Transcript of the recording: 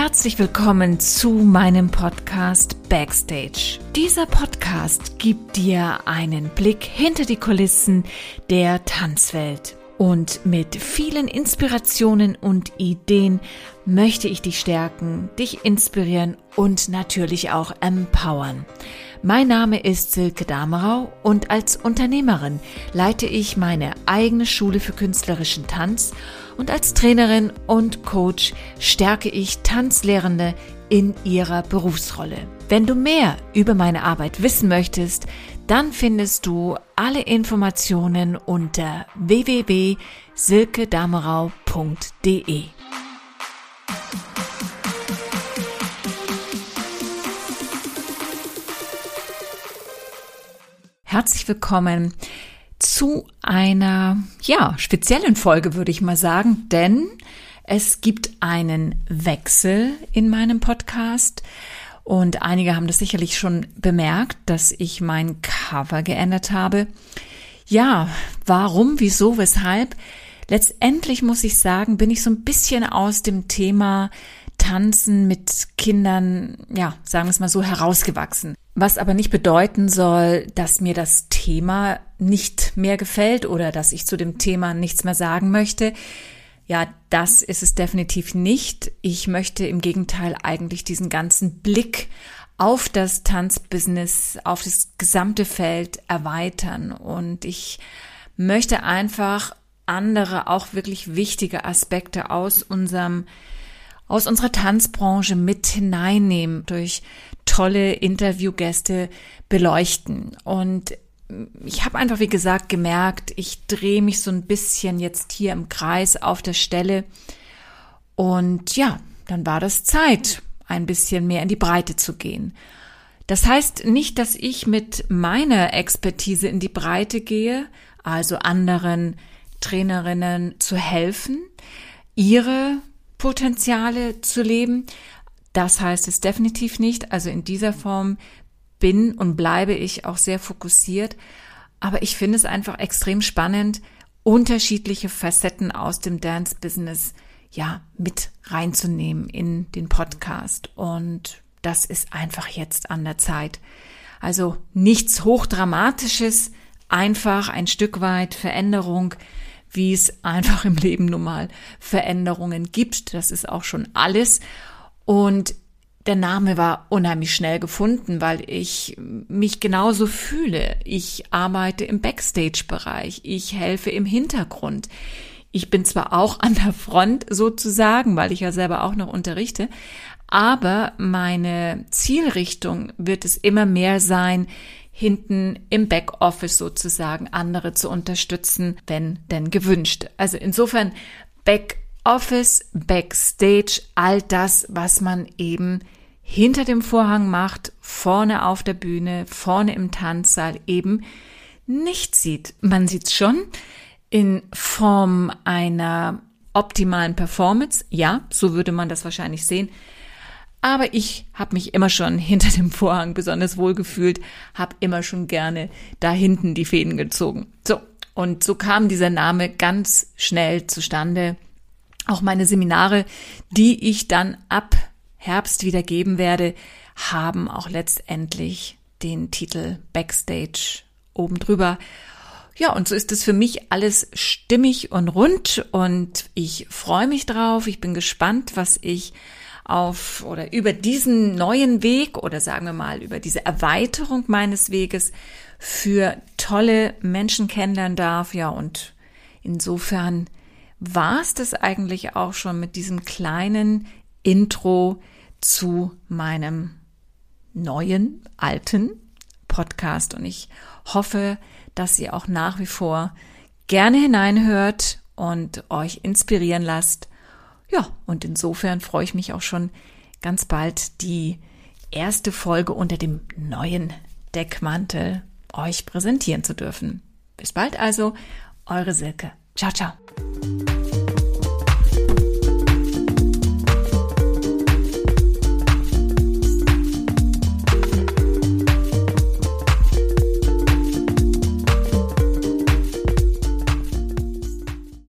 Herzlich willkommen zu meinem Podcast Backstage. Dieser Podcast gibt dir einen Blick hinter die Kulissen der Tanzwelt. Und mit vielen Inspirationen und Ideen möchte ich dich stärken, dich inspirieren und natürlich auch empowern. Mein Name ist Silke Damerau und als Unternehmerin leite ich meine eigene Schule für künstlerischen Tanz und als Trainerin und Coach stärke ich Tanzlehrende in ihrer Berufsrolle. Wenn du mehr über meine Arbeit wissen möchtest, dann findest du alle Informationen unter www.silkedamerau.de. Herzlich willkommen zu einer, ja, speziellen Folge, würde ich mal sagen, denn es gibt einen Wechsel in meinem Podcast. Und einige haben das sicherlich schon bemerkt, dass ich mein Cover geändert habe. Ja, warum, wieso, weshalb? Letztendlich muss ich sagen, bin ich so ein bisschen aus dem Thema Tanzen mit Kindern, ja, sagen wir es mal so, herausgewachsen. Was aber nicht bedeuten soll, dass mir das Thema nicht mehr gefällt oder dass ich zu dem Thema nichts mehr sagen möchte. Ja, das ist es definitiv nicht. Ich möchte im Gegenteil eigentlich diesen ganzen Blick auf das Tanzbusiness, auf das gesamte Feld erweitern. Und ich möchte einfach andere, auch wirklich wichtige Aspekte aus unserem aus unserer Tanzbranche mit hineinnehmen, durch tolle Interviewgäste beleuchten. Und ich habe einfach, wie gesagt, gemerkt, ich drehe mich so ein bisschen jetzt hier im Kreis auf der Stelle. Und ja, dann war das Zeit, ein bisschen mehr in die Breite zu gehen. Das heißt nicht, dass ich mit meiner Expertise in die Breite gehe, also anderen Trainerinnen zu helfen, ihre Potenziale zu leben. Das heißt es definitiv nicht. Also in dieser Form bin und bleibe ich auch sehr fokussiert. Aber ich finde es einfach extrem spannend, unterschiedliche Facetten aus dem Dance-Business ja mit reinzunehmen in den Podcast. Und das ist einfach jetzt an der Zeit. Also nichts Hochdramatisches, einfach ein Stück weit Veränderung, wie es einfach im Leben nun mal Veränderungen gibt. Das ist auch schon alles. Und der Name war unheimlich schnell gefunden, weil ich mich genauso fühle. Ich arbeite im Backstage-Bereich. Ich helfe im Hintergrund. Ich bin zwar auch an der Front sozusagen, weil ich ja selber auch noch unterrichte, aber meine Zielrichtung wird es immer mehr sein, hinten im Backoffice sozusagen andere zu unterstützen, wenn denn gewünscht. Also insofern Backoffice, Backstage, all das, was man eben hinter dem Vorhang macht, vorne auf der Bühne, vorne im Tanzsaal eben nicht sieht. Man sieht schon in Form einer optimalen Performance. Ja, so würde man das wahrscheinlich sehen. Aber ich habe mich immer schon hinter dem Vorhang besonders wohl gefühlt, habe immer schon gerne da hinten die Fäden gezogen. So, und so kam dieser Name ganz schnell zustande. Auch meine Seminare, die ich dann ab Herbst wieder geben werde, haben auch letztendlich den Titel Backstage oben drüber. Ja, und so ist es für mich alles stimmig und rund und ich freue mich drauf. Ich bin gespannt, was ich auf oder über diesen neuen Weg oder sagen wir mal über diese Erweiterung meines Weges für tolle Menschen kennenlernen darf. Ja, und insofern war es das eigentlich auch schon mit diesem kleinen Intro zu meinem neuen, alten Podcast. Und ich hoffe, dass ihr auch nach wie vor gerne hineinhört und euch inspirieren lasst ja, und insofern freue ich mich auch schon ganz bald die erste Folge unter dem neuen Deckmantel euch präsentieren zu dürfen. Bis bald also, eure Silke. Ciao, ciao.